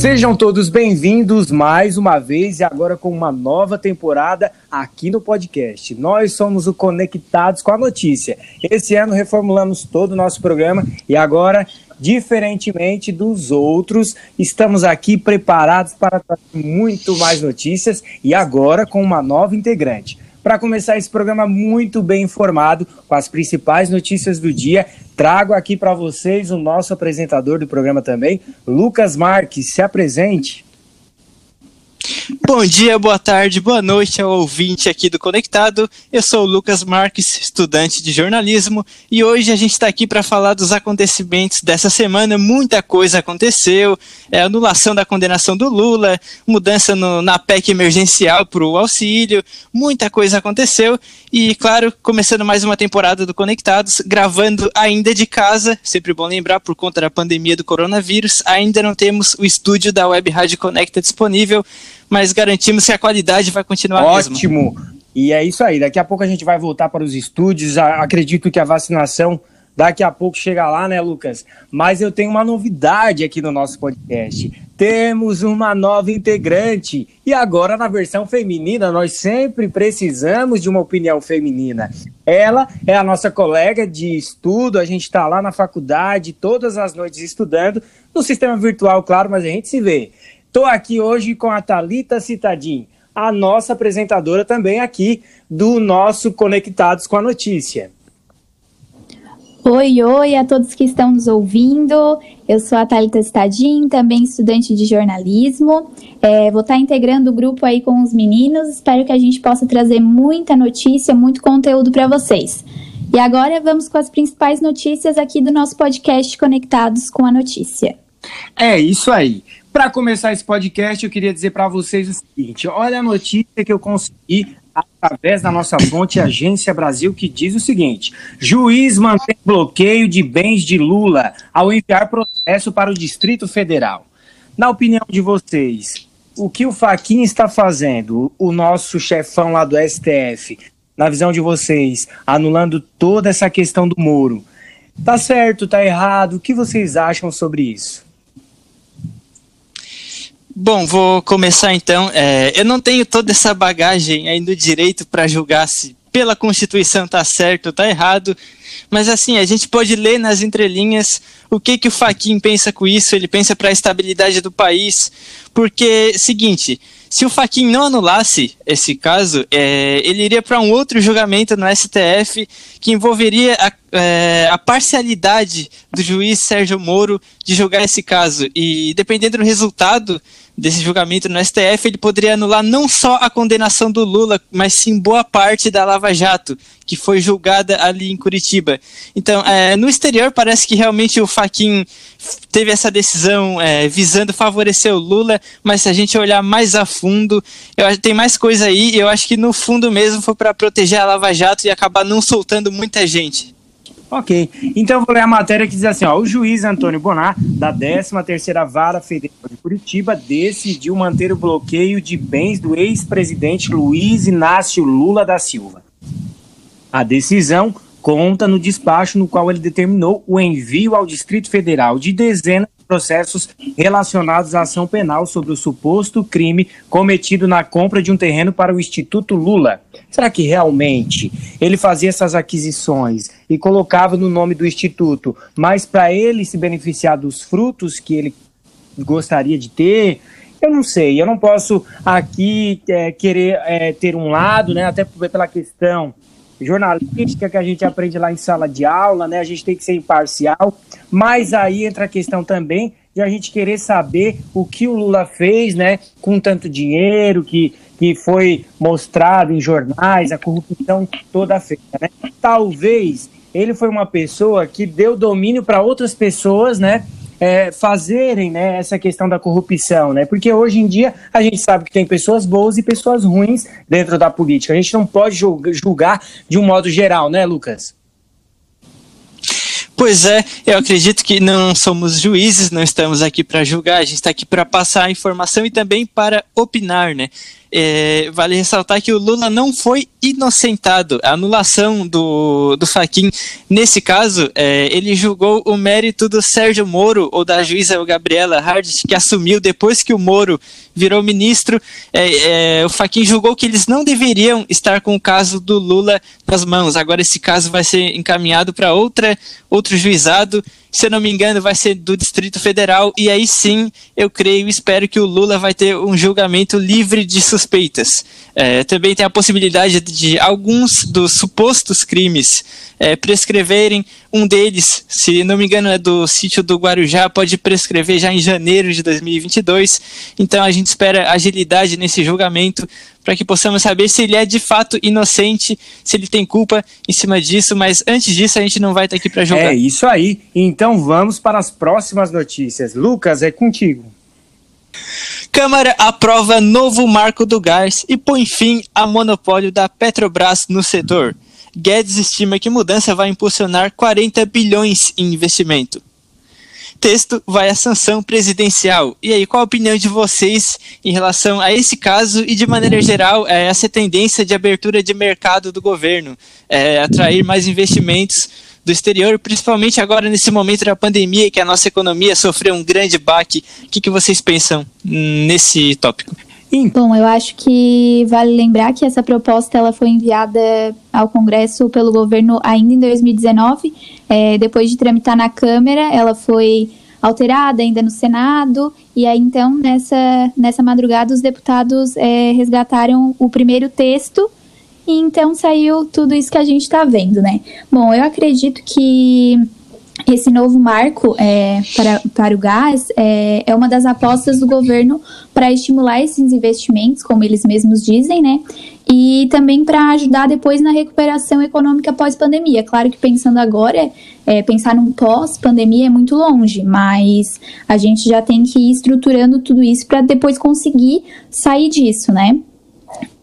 Sejam todos bem-vindos mais uma vez e agora com uma nova temporada aqui no podcast. Nós somos o Conectados com a Notícia. Esse ano reformulamos todo o nosso programa e agora, diferentemente dos outros, estamos aqui preparados para trazer muito mais notícias e agora com uma nova integrante para começar esse programa muito bem informado com as principais notícias do dia. Trago aqui para vocês o nosso apresentador do programa também, Lucas Marques. Se apresente. Bom dia, boa tarde, boa noite ao ouvinte aqui do Conectado. Eu sou o Lucas Marques, estudante de jornalismo, e hoje a gente está aqui para falar dos acontecimentos dessa semana. Muita coisa aconteceu: é, anulação da condenação do Lula, mudança no, na PEC emergencial para o auxílio, muita coisa aconteceu. E, claro, começando mais uma temporada do Conectados, gravando ainda de casa, sempre bom lembrar, por conta da pandemia do coronavírus, ainda não temos o estúdio da Web Rádio Conecta disponível mas garantimos que a qualidade vai continuar Ótimo. Mesmo. E é isso aí. Daqui a pouco a gente vai voltar para os estúdios. Acredito que a vacinação daqui a pouco chega lá, né, Lucas? Mas eu tenho uma novidade aqui no nosso podcast. Temos uma nova integrante. E agora, na versão feminina, nós sempre precisamos de uma opinião feminina. Ela é a nossa colega de estudo, a gente está lá na faculdade todas as noites estudando, no sistema virtual, claro, mas a gente se vê. Estou aqui hoje com a Talita Citadim, a nossa apresentadora também aqui do nosso Conectados com a Notícia. Oi, oi a todos que estão nos ouvindo. Eu sou a Thalita Stadim, também estudante de jornalismo. É, vou estar integrando o grupo aí com os meninos. Espero que a gente possa trazer muita notícia, muito conteúdo para vocês. E agora vamos com as principais notícias aqui do nosso podcast Conectados com a Notícia. É isso aí. Para começar esse podcast, eu queria dizer para vocês o seguinte: olha a notícia que eu consegui através da nossa fonte Agência Brasil, que diz o seguinte: juiz mantém bloqueio de bens de Lula ao enviar processo para o Distrito Federal. Na opinião de vocês, o que o Faquin está fazendo, o nosso chefão lá do STF, na visão de vocês, anulando toda essa questão do Moro, tá certo, tá errado? O que vocês acham sobre isso? Bom, vou começar então. É, eu não tenho toda essa bagagem aí do direito para julgar se pela Constituição tá certo ou tá errado, mas assim, a gente pode ler nas entrelinhas o que que o Faquin pensa com isso, ele pensa para a estabilidade do país, porque, seguinte, se o Faquin não anulasse esse caso, é, ele iria para um outro julgamento no STF que envolveria a, é, a, parcialidade do juiz Sérgio Moro de julgar esse caso. E dependendo do resultado, desse julgamento no STF, ele poderia anular não só a condenação do Lula, mas sim boa parte da Lava Jato, que foi julgada ali em Curitiba. Então, é, no exterior, parece que realmente o Faquin teve essa decisão é, visando favorecer o Lula, mas se a gente olhar mais a fundo, eu tem mais coisa aí, eu acho que no fundo mesmo foi para proteger a Lava Jato e acabar não soltando muita gente. Ok, então vou ler a matéria que diz assim, ó, o juiz Antônio Bonar, da 13ª Vara Federal de Curitiba, decidiu manter o bloqueio de bens do ex-presidente Luiz Inácio Lula da Silva. A decisão conta no despacho no qual ele determinou o envio ao Distrito Federal de dezenas processos relacionados à ação penal sobre o suposto crime cometido na compra de um terreno para o Instituto Lula. Será que realmente ele fazia essas aquisições e colocava no nome do Instituto, mas para ele se beneficiar dos frutos que ele gostaria de ter? Eu não sei, eu não posso aqui é, querer é, ter um lado, né, até pela questão jornalística que a gente aprende lá em sala de aula, né? A gente tem que ser imparcial, mas aí entra a questão também de a gente querer saber o que o Lula fez, né, com tanto dinheiro que, que foi mostrado em jornais, a corrupção toda feita, né? Talvez ele foi uma pessoa que deu domínio para outras pessoas, né? É, fazerem né, essa questão da corrupção, né? Porque hoje em dia a gente sabe que tem pessoas boas e pessoas ruins dentro da política. A gente não pode julgar de um modo geral, né, Lucas? Pois é, eu acredito que não somos juízes, não estamos aqui para julgar, a gente está aqui para passar a informação e também para opinar, né? É, vale ressaltar que o Lula não foi inocentado. A anulação do, do Faquin, nesse caso, é, ele julgou o mérito do Sérgio Moro ou da juíza Gabriela Hardt, que assumiu depois que o Moro virou ministro. É, é, o Faquin julgou que eles não deveriam estar com o caso do Lula nas mãos. Agora esse caso vai ser encaminhado para outro juizado se eu não me engano, vai ser do Distrito Federal, e aí sim eu creio e espero que o Lula vai ter um julgamento livre de suspeitas. É, também tem a possibilidade de alguns dos supostos crimes é, prescreverem. Um deles, se não me engano, é do sítio do Guarujá, pode prescrever já em janeiro de 2022. Então a gente espera agilidade nesse julgamento para que possamos saber se ele é de fato inocente, se ele tem culpa em cima disso, mas antes disso a gente não vai estar aqui para julgar. É isso aí. Então vamos para as próximas notícias. Lucas, é contigo. Câmara aprova novo marco do gás e põe fim a monopólio da Petrobras no setor. Guedes estima que mudança vai impulsionar 40 bilhões em investimento texto vai à sanção presidencial. E aí, qual a opinião de vocês em relação a esse caso e, de maneira geral, é, essa tendência de abertura de mercado do governo, é, atrair mais investimentos do exterior, principalmente agora nesse momento da pandemia que a nossa economia sofreu um grande baque. O que, que vocês pensam nesse tópico? Bom, eu acho que vale lembrar que essa proposta ela foi enviada ao Congresso pelo governo ainda em 2019. É, depois de tramitar na Câmara, ela foi alterada ainda no Senado. E aí, então, nessa, nessa madrugada, os deputados é, resgataram o primeiro texto. E então saiu tudo isso que a gente está vendo, né? Bom, eu acredito que esse novo marco é, para, para o gás é, é uma das apostas do governo para estimular esses investimentos, como eles mesmos dizem, né? E também para ajudar depois na recuperação econômica pós-pandemia. Claro que pensando agora, é, pensar num pós-pandemia é muito longe, mas a gente já tem que ir estruturando tudo isso para depois conseguir sair disso, né?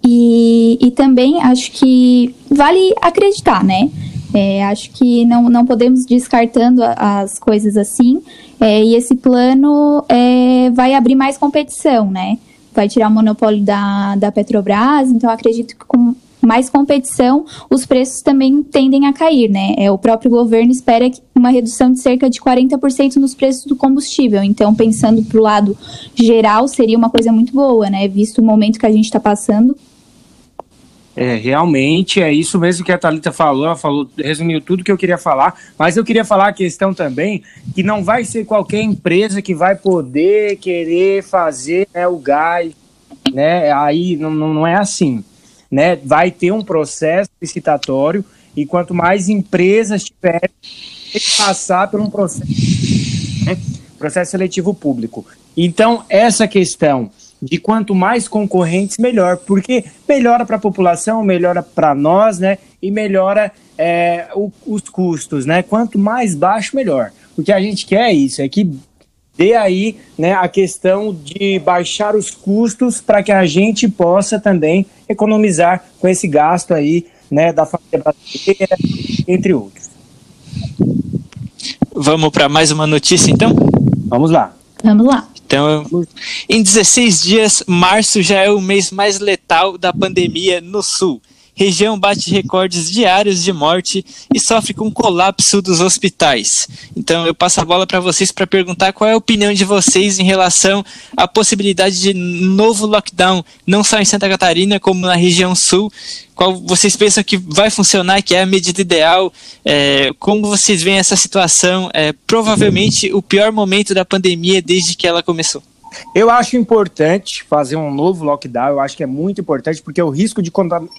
E, e também acho que vale acreditar, né? É, acho que não, não podemos descartando as coisas assim. É, e esse plano é, vai abrir mais competição, né? Vai tirar o monopólio da, da Petrobras, então acredito que com mais competição, os preços também tendem a cair, né? É, o próprio governo espera uma redução de cerca de 40% nos preços do combustível. Então, pensando para o lado geral, seria uma coisa muito boa, né? Visto o momento que a gente está passando. É, realmente é isso mesmo que a Thalita falou, ela falou, resumiu tudo que eu queria falar, mas eu queria falar a questão também que não vai ser qualquer empresa que vai poder querer fazer né, o gás, né? Aí não, não é assim, né? Vai ter um processo licitatório e quanto mais empresas tiverem que passar por um processo, né, processo seletivo público. Então, essa questão de quanto mais concorrentes, melhor, porque melhora para a população, melhora para nós, né? E melhora é, o, os custos, né? Quanto mais baixo, melhor. O que a gente quer é isso, é que dê aí né, a questão de baixar os custos para que a gente possa também economizar com esse gasto aí né, da família brasileira, entre outros. Vamos para mais uma notícia, então? Vamos lá. Vamos lá. Então, em 16 dias, março já é o mês mais letal da pandemia no sul. Região bate recordes diários de morte e sofre com colapso dos hospitais. Então, eu passo a bola para vocês para perguntar qual é a opinião de vocês em relação à possibilidade de novo lockdown, não só em Santa Catarina, como na região sul. Qual vocês pensam que vai funcionar, que é a medida ideal? É, como vocês veem essa situação? É, provavelmente o pior momento da pandemia desde que ela começou. Eu acho importante fazer um novo lockdown, eu acho que é muito importante, porque o risco de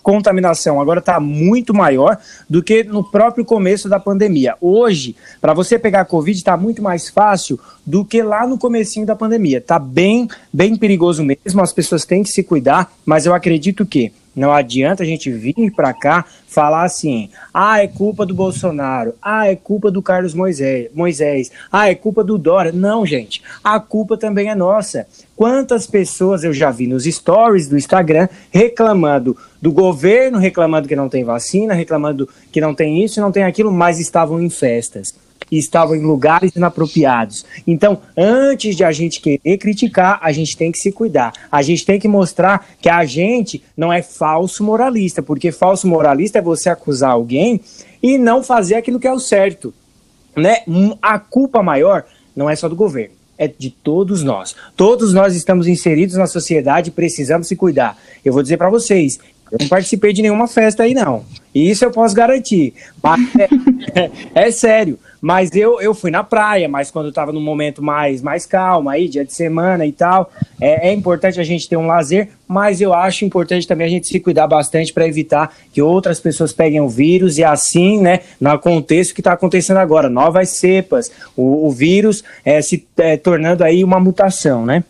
contaminação agora está muito maior do que no próprio começo da pandemia. Hoje, para você pegar Covid, está muito mais fácil do que lá no comecinho da pandemia. Está bem, bem perigoso mesmo, as pessoas têm que se cuidar, mas eu acredito que não adianta a gente vir para cá falar assim: ah, é culpa do Bolsonaro, ah, é culpa do Carlos Moisés, Moisés, ah, é culpa do Dória. Não, gente, a culpa também é nossa. Quantas pessoas eu já vi nos stories do Instagram reclamando do governo, reclamando que não tem vacina, reclamando que não tem isso, não tem aquilo, mas estavam em festas. Estavam em lugares inapropriados. Então, antes de a gente querer criticar, a gente tem que se cuidar. A gente tem que mostrar que a gente não é falso moralista, porque falso moralista é você acusar alguém e não fazer aquilo que é o certo. Né? A culpa maior não é só do governo é de todos nós. Todos nós estamos inseridos na sociedade e precisamos se cuidar. Eu vou dizer para vocês, eu não participei de nenhuma festa aí, não. Isso eu posso garantir. É, é, é sério. Mas eu, eu fui na praia, mas quando estava num momento mais, mais calmo, aí, dia de semana e tal. É, é importante a gente ter um lazer, mas eu acho importante também a gente se cuidar bastante para evitar que outras pessoas peguem o vírus e assim, né, no contexto que está acontecendo agora, novas cepas, o, o vírus é, se é, tornando aí uma mutação, né?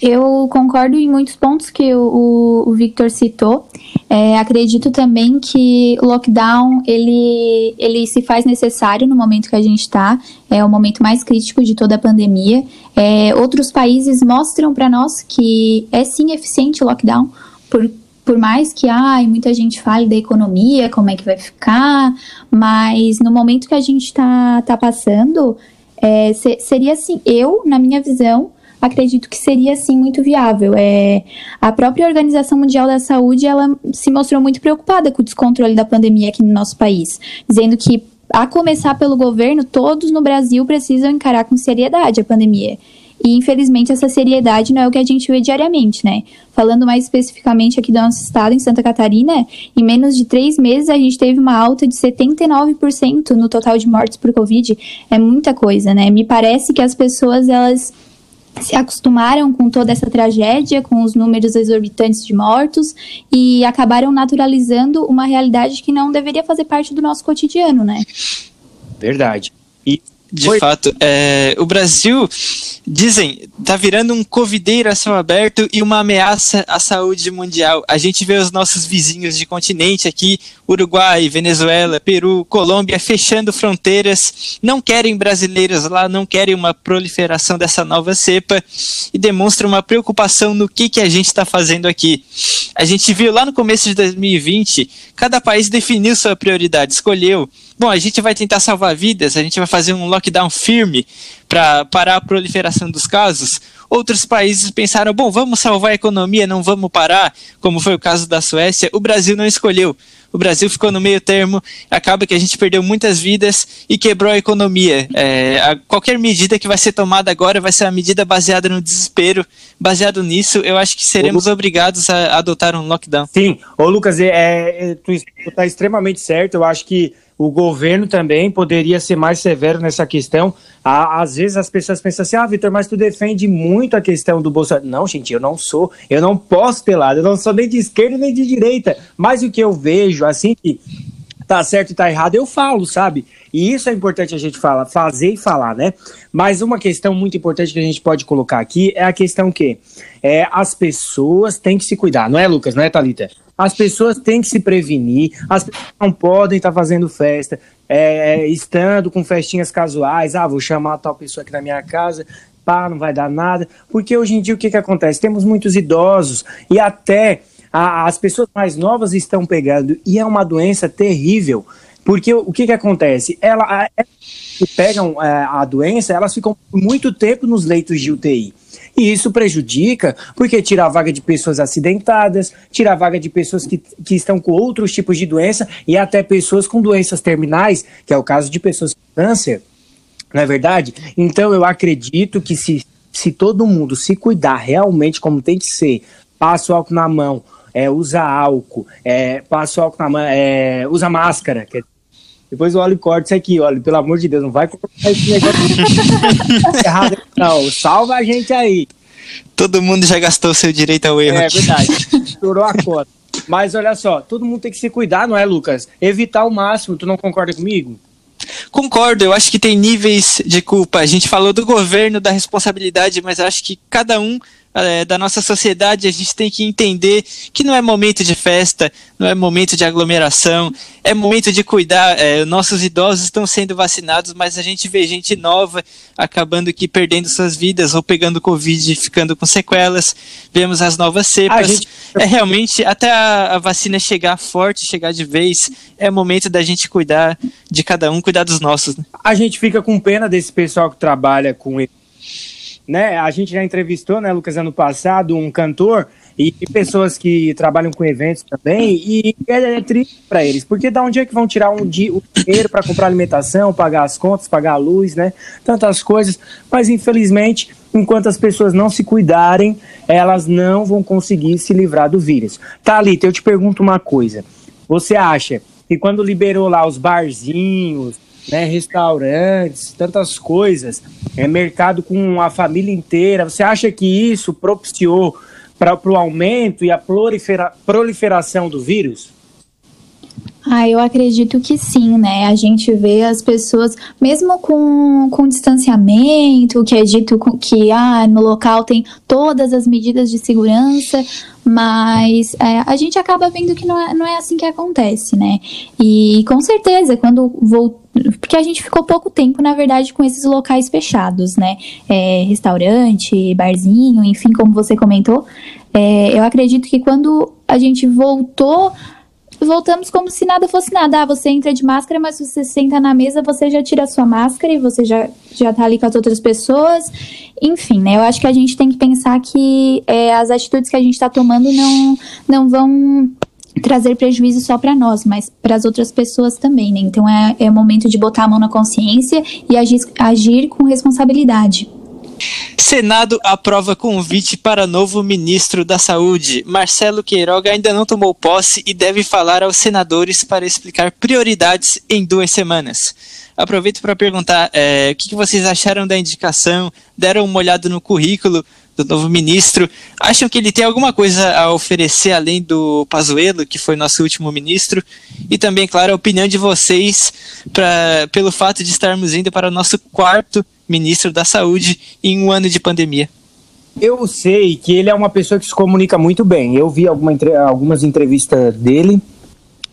Eu concordo em muitos pontos que o, o Victor citou. É, acredito também que o lockdown ele, ele se faz necessário no momento que a gente está. É o momento mais crítico de toda a pandemia. É, outros países mostram para nós que é sim eficiente o lockdown, por, por mais que ai, muita gente fale da economia, como é que vai ficar, mas no momento que a gente está tá passando, é, seria assim, eu, na minha visão, acredito que seria sim muito viável. É, a própria Organização Mundial da Saúde ela se mostrou muito preocupada com o descontrole da pandemia aqui no nosso país, dizendo que a começar pelo governo, todos no Brasil precisam encarar com seriedade a pandemia. E infelizmente essa seriedade não é o que a gente vê diariamente, né? Falando mais especificamente aqui do nosso estado, em Santa Catarina, em menos de três meses a gente teve uma alta de 79% no total de mortes por Covid. É muita coisa, né? Me parece que as pessoas elas se acostumaram com toda essa tragédia, com os números exorbitantes de mortos e acabaram naturalizando uma realidade que não deveria fazer parte do nosso cotidiano, né? Verdade. E de Foi. fato, é, o Brasil, dizem, tá virando um covideiro a céu aberto e uma ameaça à saúde mundial. A gente vê os nossos vizinhos de continente aqui, Uruguai, Venezuela, Peru, Colômbia, fechando fronteiras, não querem brasileiros lá, não querem uma proliferação dessa nova cepa e demonstram uma preocupação no que, que a gente está fazendo aqui. A gente viu lá no começo de 2020, cada país definiu sua prioridade, escolheu bom, a gente vai tentar salvar vidas, a gente vai fazer um lockdown firme para parar a proliferação dos casos. Outros países pensaram, bom, vamos salvar a economia, não vamos parar, como foi o caso da Suécia. O Brasil não escolheu. O Brasil ficou no meio termo, acaba que a gente perdeu muitas vidas e quebrou a economia. É, a, qualquer medida que vai ser tomada agora vai ser uma medida baseada no desespero. Baseado nisso, eu acho que seremos obrigados a adotar um lockdown. Sim, ô Lucas, é, é, tu está extremamente certo. Eu acho que o governo também poderia ser mais severo nessa questão. às vezes as pessoas pensam assim, ah, Vitor, mas tu defende muito a questão do Bolsonaro. Não, gente, eu não sou, eu não posso ter lado, eu não sou nem de esquerda nem de direita. Mas o que eu vejo, assim, que tá certo e tá errado, eu falo, sabe? E isso é importante a gente falar, fazer e falar, né? Mas uma questão muito importante que a gente pode colocar aqui é a questão que é, as pessoas têm que se cuidar, não é, Lucas? Não é, Thalita? As pessoas têm que se prevenir, as pessoas não podem estar fazendo festa, é, estando com festinhas casuais. Ah, vou chamar tal pessoa aqui na minha casa, pá, não vai dar nada. Porque hoje em dia o que, que acontece? Temos muitos idosos e até a, as pessoas mais novas estão pegando, e é uma doença terrível. Porque o que, que acontece? Ela, que pegam é, a doença, elas ficam muito tempo nos leitos de UTI. E isso prejudica, porque tira a vaga de pessoas acidentadas, tira a vaga de pessoas que, que estão com outros tipos de doença e até pessoas com doenças terminais, que é o caso de pessoas com câncer. Não é verdade? Então eu acredito que se, se todo mundo se cuidar realmente como tem que ser, passa o álcool na mão, é, usa álcool, é, passa o álcool na mão, é, usa máscara, quer depois o óleo corta isso aqui, olha, pelo amor de Deus, não vai cortar esse negócio errado, não. Salva a gente aí. Todo mundo já gastou seu direito ao erro. É verdade, estourou a cota. Mas olha só, todo mundo tem que se cuidar, não é, Lucas? Evitar o máximo, tu não concorda comigo? Concordo, eu acho que tem níveis de culpa. A gente falou do governo, da responsabilidade, mas eu acho que cada um é, da nossa sociedade, a gente tem que entender que não é momento de festa, não é momento de aglomeração, é momento de cuidar. É, nossos idosos estão sendo vacinados, mas a gente vê gente nova acabando aqui perdendo suas vidas ou pegando Covid e ficando com sequelas. Vemos as novas cepas. Gente... É realmente, até a, a vacina chegar forte, chegar de vez, é momento da gente cuidar de cada um, cuidar dos nossos. Né? A gente fica com pena desse pessoal que trabalha com ele né? A gente já entrevistou, né, Lucas, ano passado, um cantor e, pessoas que trabalham com eventos também, e é, é triste para eles, porque da onde é que vão tirar um dia, o dinheiro para comprar alimentação, pagar as contas, pagar a luz, né? Tantas coisas, mas infelizmente, enquanto as pessoas não se cuidarem, elas não vão conseguir se livrar do vírus. Thalita, eu te pergunto uma coisa. Você acha que quando liberou lá os barzinhos, né, restaurantes, tantas coisas, é mercado com a família inteira. Você acha que isso propiciou para o aumento e a prolifera, proliferação do vírus? Ah, eu acredito que sim, né? A gente vê as pessoas, mesmo com, com distanciamento, que é dito que ah, no local tem todas as medidas de segurança, mas é, a gente acaba vendo que não é, não é assim que acontece, né? E com certeza, quando vou porque a gente ficou pouco tempo, na verdade, com esses locais fechados, né? É, restaurante, barzinho, enfim, como você comentou. É, eu acredito que quando a gente voltou voltamos como se nada fosse nada. Ah, você entra de máscara, mas você senta na mesa, você já tira a sua máscara e você já, já tá ali com as outras pessoas. Enfim, né? Eu acho que a gente tem que pensar que é, as atitudes que a gente está tomando não, não vão trazer prejuízo só para nós, mas para as outras pessoas também, né? Então é, é momento de botar a mão na consciência e agir, agir com responsabilidade. Senado aprova convite para novo ministro da Saúde. Marcelo Queiroga ainda não tomou posse e deve falar aos senadores para explicar prioridades em duas semanas. Aproveito para perguntar é, o que vocês acharam da indicação, deram uma olhada no currículo do novo ministro. Acham que ele tem alguma coisa a oferecer além do Pazuello, que foi nosso último ministro? E também, claro, a opinião de vocês pra, pelo fato de estarmos indo para o nosso quarto ministro da Saúde em um ano de pandemia. Eu sei que ele é uma pessoa que se comunica muito bem. Eu vi alguma, algumas entrevistas dele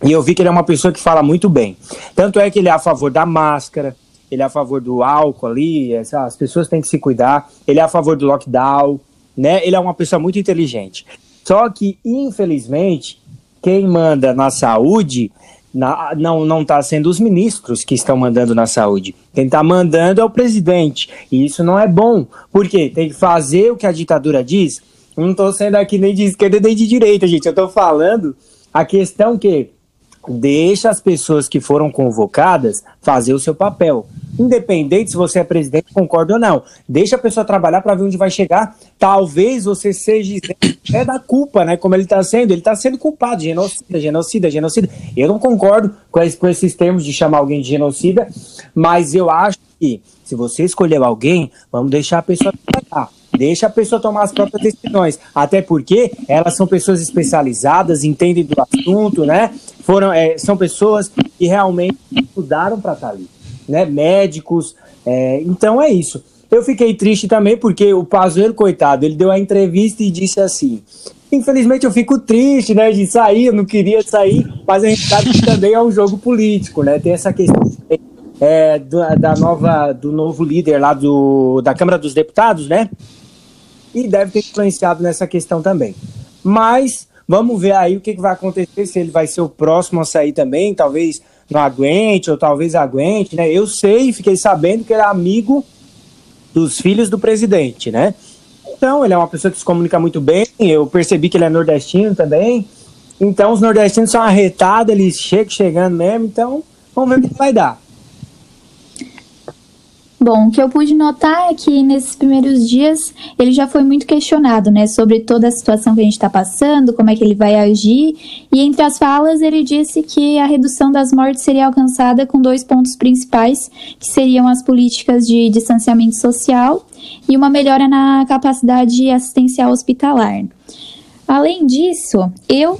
e eu vi que ele é uma pessoa que fala muito bem. Tanto é que ele é a favor da máscara, ele é a favor do álcool ali, as pessoas têm que se cuidar, ele é a favor do lockdown, né? Ele é uma pessoa muito inteligente. Só que, infelizmente, quem manda na saúde na, não não está sendo os ministros que estão mandando na saúde. Quem está mandando é o presidente. E isso não é bom. Porque tem que fazer o que a ditadura diz. Não estou sendo aqui nem de esquerda nem de direita, gente. Eu estou falando a questão que deixa as pessoas que foram convocadas fazer o seu papel. Independente se você é presidente, concorda ou não. Deixa a pessoa trabalhar para ver onde vai chegar. Talvez você seja é da culpa, né? Como ele está sendo. Ele está sendo culpado genocida, genocida, genocida. Eu não concordo com, com esses termos de chamar alguém de genocida, mas eu acho que se você escolheu alguém, vamos deixar a pessoa trabalhar. Deixa a pessoa tomar as próprias decisões. Até porque elas são pessoas especializadas, entendem do assunto, né? Foram, é, são pessoas que realmente estudaram para estar ali, né? Médicos. É, então é isso. Eu fiquei triste também porque o Pazuello, coitado, ele deu a entrevista e disse assim: Infelizmente eu fico triste, né, de sair, eu não queria sair, mas a gente sabe que também é um jogo político, né? Tem essa questão é, da, nova, do novo líder lá do, da Câmara dos Deputados, né? e deve ter influenciado nessa questão também. Mas vamos ver aí o que, que vai acontecer, se ele vai ser o próximo a sair também, talvez não aguente, ou talvez aguente, né? Eu sei, fiquei sabendo que ele é amigo dos filhos do presidente, né? Então, ele é uma pessoa que se comunica muito bem, eu percebi que ele é nordestino também. Então, os nordestinos são arretados, eles chegam chegando mesmo, então vamos ver o que vai dar. Bom, o que eu pude notar é que nesses primeiros dias ele já foi muito questionado, né, sobre toda a situação que a gente está passando, como é que ele vai agir, e entre as falas ele disse que a redução das mortes seria alcançada com dois pontos principais, que seriam as políticas de distanciamento social e uma melhora na capacidade assistencial hospitalar. Além disso, eu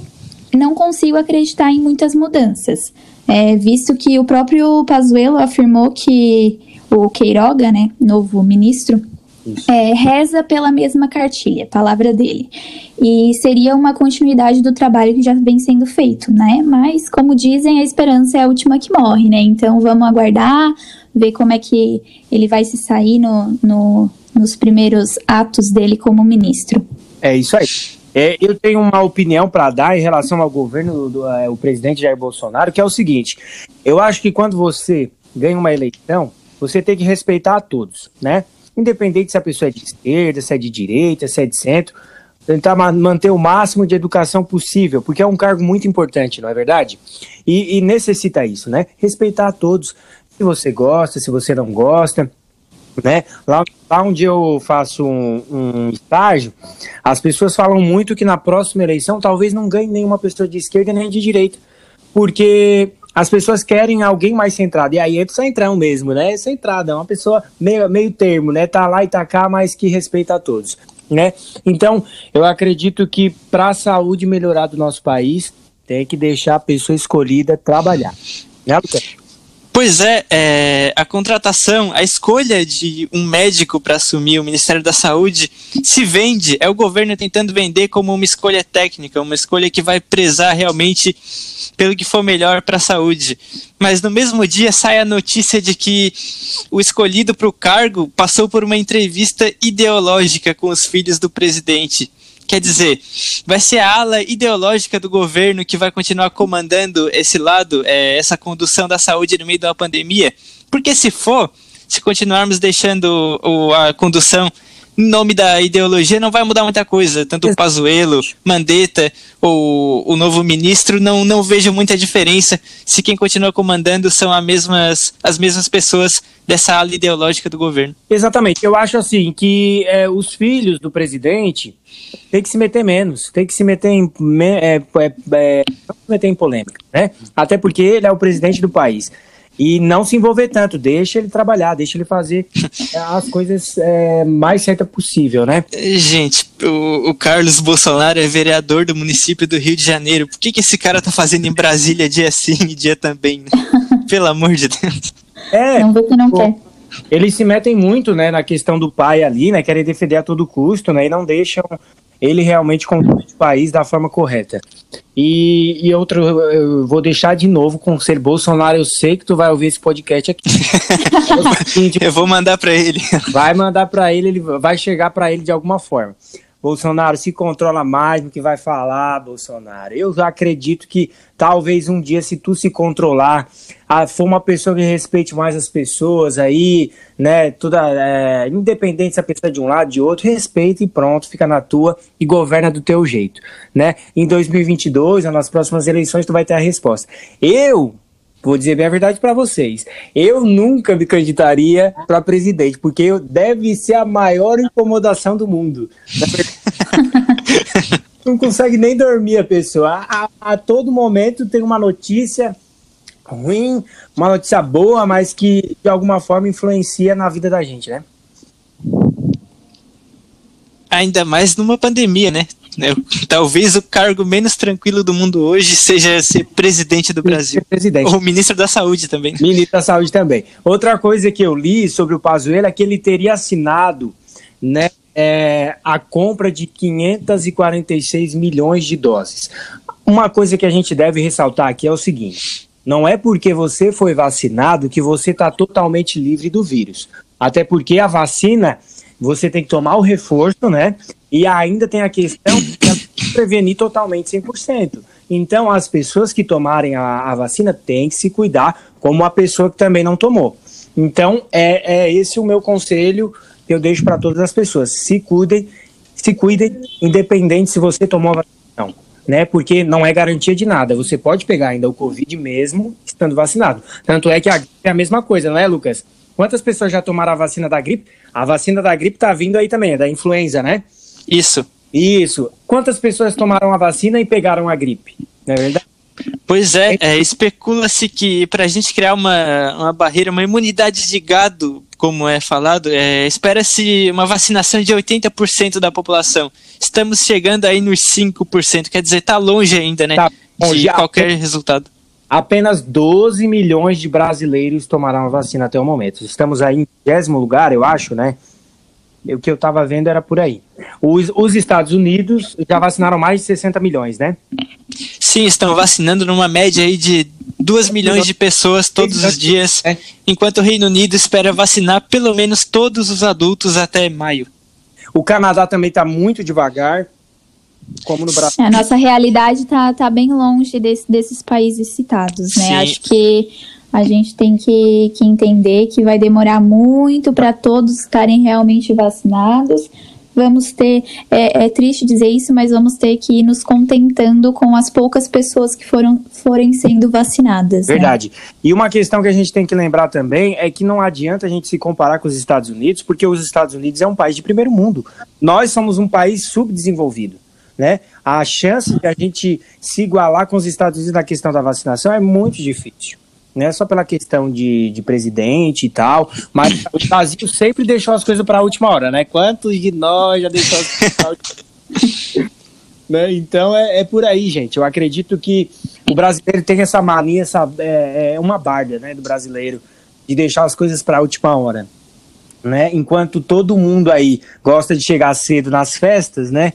não consigo acreditar em muitas mudanças, é, visto que o próprio Pazuello afirmou que o Queiroga, né, novo ministro, é, reza pela mesma cartilha, palavra dele. E seria uma continuidade do trabalho que já vem sendo feito, né? Mas, como dizem, a esperança é a última que morre, né? Então vamos aguardar, ver como é que ele vai se sair no, no nos primeiros atos dele como ministro. É isso aí. É, eu tenho uma opinião para dar em relação ao governo do é, o presidente Jair Bolsonaro, que é o seguinte: eu acho que quando você ganha uma eleição, você tem que respeitar a todos, né? Independente se a pessoa é de esquerda, se é de direita, se é de centro, tentar manter o máximo de educação possível, porque é um cargo muito importante, não é verdade? E, e necessita isso, né? Respeitar a todos. Se você gosta, se você não gosta, né? Lá, lá onde eu faço um, um, estágio, as pessoas falam muito que na próxima eleição talvez não ganhe nenhuma pessoa de esquerda nem de direita, porque as pessoas querem alguém mais centrado. E aí entra o centrão mesmo, né? Centrado, é uma pessoa meio, meio termo, né? Tá lá e tá cá, mas que respeita a todos, né? Então, eu acredito que para a saúde melhorar do nosso país, tem que deixar a pessoa escolhida trabalhar. Né, Lucas? Pois é, é, a contratação, a escolha de um médico para assumir o Ministério da Saúde se vende, é o governo tentando vender como uma escolha técnica, uma escolha que vai prezar realmente pelo que for melhor para a saúde. Mas no mesmo dia sai a notícia de que o escolhido para o cargo passou por uma entrevista ideológica com os filhos do presidente. Quer dizer, vai ser a ala ideológica do governo que vai continuar comandando esse lado, é, essa condução da saúde no meio da pandemia? Porque se for, se continuarmos deixando o, a condução em nome da ideologia, não vai mudar muita coisa. Tanto o Pazuello, Mandetta ou o novo ministro, não, não vejo muita diferença se quem continua comandando são as mesmas, as mesmas pessoas dessa ala ideológica do governo. Exatamente. Eu acho assim que é, os filhos do presidente tem que se meter menos, tem que se meter em, é, é, é, meter em polêmica, né? Até porque ele é o presidente do país e não se envolver tanto, deixa ele trabalhar, deixa ele fazer as coisas é, mais certa possível, né? Gente, o, o, Carlos Bolsonaro é vereador do município do Rio de Janeiro. Por que, que esse cara tá fazendo em Brasília dia sim e dia também? Né? Pelo amor de Deus. É, não vê que não quer. Eles se metem muito, né, na questão do pai ali, né, querem defender a todo custo, né, e não deixam ele realmente conduz o país da forma correta. E, e outro, eu vou deixar de novo com o ser Bolsonaro, eu sei que tu vai ouvir esse podcast aqui. eu vou mandar para ele. Vai mandar para ele, ele vai chegar para ele de alguma forma. Bolsonaro se controla mais do que vai falar, Bolsonaro. Eu acredito que talvez um dia, se tu se controlar, for uma pessoa que respeite mais as pessoas aí, né? Toda, é, independente se a pessoa é de um lado, de outro, respeita e pronto, fica na tua e governa do teu jeito, né? Em 2022, nas próximas eleições, tu vai ter a resposta. Eu Vou dizer bem a verdade para vocês. Eu nunca me candidaria para presidente, porque eu, deve ser a maior incomodação do mundo. Não consegue nem dormir a pessoa. A, a, a, todo momento tem uma notícia ruim, uma notícia boa, mas que de alguma forma influencia na vida da gente, né? Ainda mais numa pandemia, né? Né? Talvez o cargo menos tranquilo do mundo hoje seja ser presidente do Brasil. Presidente. Ou ministro da Saúde também. Ministro da Saúde também. Outra coisa que eu li sobre o Pazuello é que ele teria assinado né, é, a compra de 546 milhões de doses. Uma coisa que a gente deve ressaltar aqui é o seguinte: não é porque você foi vacinado que você está totalmente livre do vírus. Até porque a vacina você tem que tomar o reforço, né? E ainda tem a questão de prevenir totalmente 100%. Então, as pessoas que tomarem a, a, vacina têm que se cuidar, como a pessoa que também não tomou. Então, é, é esse o meu conselho que eu deixo para todas as pessoas. Se cuidem, se cuidem, independente se você tomou a vacina ou não. Né, porque não é garantia de nada. Você pode pegar ainda o Covid mesmo estando vacinado. Tanto é que é a mesma coisa, não é, Lucas? Quantas pessoas já tomaram a vacina da gripe? A vacina da gripe tá vindo aí também, é da influenza, né? Isso. Isso. Quantas pessoas tomaram a vacina e pegaram a gripe? Não é verdade? Pois é, é especula-se que para a gente criar uma, uma barreira, uma imunidade de gado, como é falado, é, espera-se uma vacinação de 80% da população. Estamos chegando aí nos 5%, quer dizer, está longe ainda, né? Tá bom, de qualquer resultado. Apenas 12 milhões de brasileiros tomaram a vacina até o momento. Estamos aí em décimo lugar, eu acho, né? O que eu estava vendo era por aí. Os, os Estados Unidos já vacinaram mais de 60 milhões, né? Sim, estão vacinando numa média aí de 2 milhões de pessoas todos os dias, é. enquanto o Reino Unido espera vacinar pelo menos todos os adultos até maio. O Canadá também está muito devagar, como no Brasil. A nossa realidade está tá bem longe desse, desses países citados, né? Sim. Acho que a gente tem que, que entender que vai demorar muito para todos estarem realmente vacinados. Vamos ter, é, é, triste dizer isso, mas vamos ter que ir nos contentando com as poucas pessoas que foram, forem sendo vacinadas. Né? Verdade. Né? E uma questão que a gente tem que lembrar também é que não adianta a gente se comparar com os Estados Unidos, porque os Estados Unidos é um país de primeiro mundo. Nós somos um país subdesenvolvido. Né? A chance de a gente se igualar com os Estados Unidos na questão da vacinação é muito difícil não é só pela questão de, de presidente e tal, mas o Brasil sempre deixou as coisas para a última hora, né? Quantos de nós já deixou as coisas última né? Então é, é, por aí, gente. Eu acredito que o brasileiro tem essa mania, essa, é, é uma barda né, do brasileiro, de deixar as coisas para a última hora. Né? Enquanto todo mundo aí gosta de chegar cedo nas festas, né?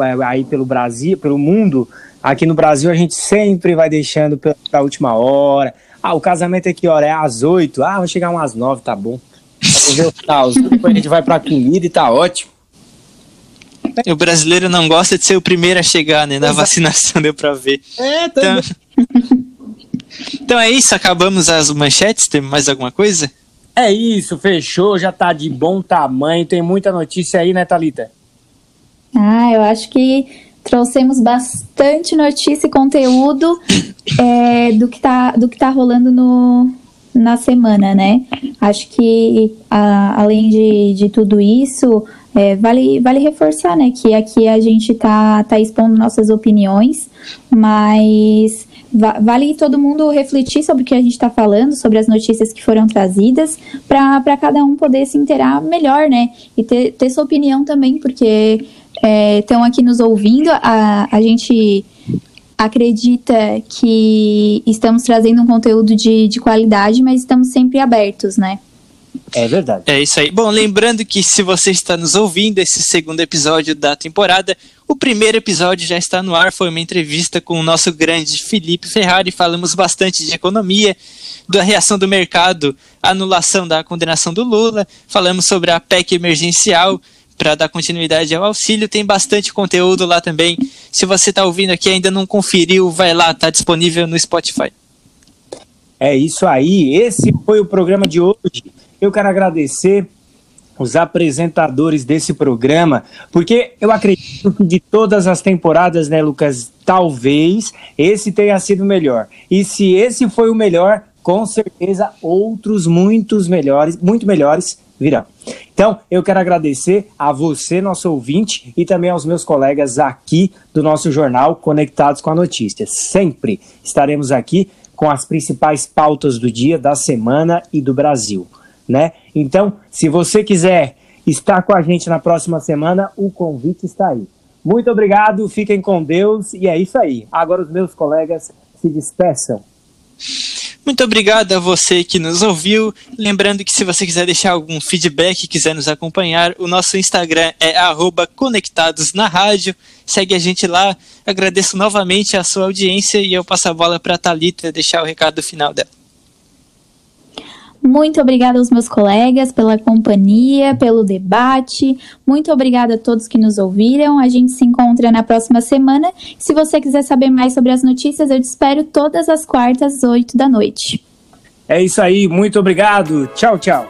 Aí pelo Brasil, pelo mundo, aqui no Brasil a gente sempre vai deixando para a última hora ah, o casamento é que hora? É às oito. Ah, vou chegar umas nove, tá bom. Tá, depois a gente vai pra comida e tá ótimo. O brasileiro não gosta de ser o primeiro a chegar, né? Na Exato. vacinação deu pra ver. É, também. Então... então é isso, acabamos as manchetes. Tem mais alguma coisa? É isso, fechou, já tá de bom tamanho. Tem muita notícia aí, né, Thalita? Ah, eu acho que trouxemos bastante notícia e conteúdo é, do, que tá, do que tá rolando no, na semana, né? Acho que a, além de, de tudo isso, é, vale, vale reforçar, né, que aqui a gente tá, tá expondo nossas opiniões, mas va vale todo mundo refletir sobre o que a gente está falando, sobre as notícias que foram trazidas, para cada um poder se inteirar melhor, né? E ter, ter sua opinião também, porque estão é, aqui nos ouvindo, a, a gente acredita que estamos trazendo um conteúdo de, de qualidade, mas estamos sempre abertos, né? É verdade. É isso aí. Bom, lembrando que se você está nos ouvindo, esse segundo episódio da temporada, o primeiro episódio já está no ar. Foi uma entrevista com o nosso grande Felipe Ferrari. Falamos bastante de economia, da reação do mercado, anulação da condenação do Lula. Falamos sobre a PEC emergencial para dar continuidade ao auxílio. Tem bastante conteúdo lá também. Se você está ouvindo aqui e ainda não conferiu, vai lá, está disponível no Spotify. É isso aí. Esse foi o programa de hoje. Eu quero agradecer os apresentadores desse programa, porque eu acredito que de todas as temporadas, né, Lucas, talvez esse tenha sido o melhor. E se esse foi o melhor, com certeza outros muitos melhores, muito melhores virão. Então, eu quero agradecer a você, nosso ouvinte, e também aos meus colegas aqui do nosso jornal Conectados com a Notícia. Sempre estaremos aqui com as principais pautas do dia, da semana e do Brasil, né? Então, se você quiser estar com a gente na próxima semana, o convite está aí. Muito obrigado, fiquem com Deus e é isso aí. Agora os meus colegas se despeçam. Muito obrigado a você que nos ouviu. Lembrando que se você quiser deixar algum feedback, quiser nos acompanhar, o nosso Instagram é conectados na rádio. Segue a gente lá. Agradeço novamente a sua audiência e eu passo a bola para a Thalita deixar o recado final dela. Muito obrigada aos meus colegas pela companhia, pelo debate. Muito obrigada a todos que nos ouviram. A gente se encontra na próxima semana. Se você quiser saber mais sobre as notícias, eu te espero todas as quartas, às 8 da noite. É isso aí. Muito obrigado. Tchau, tchau.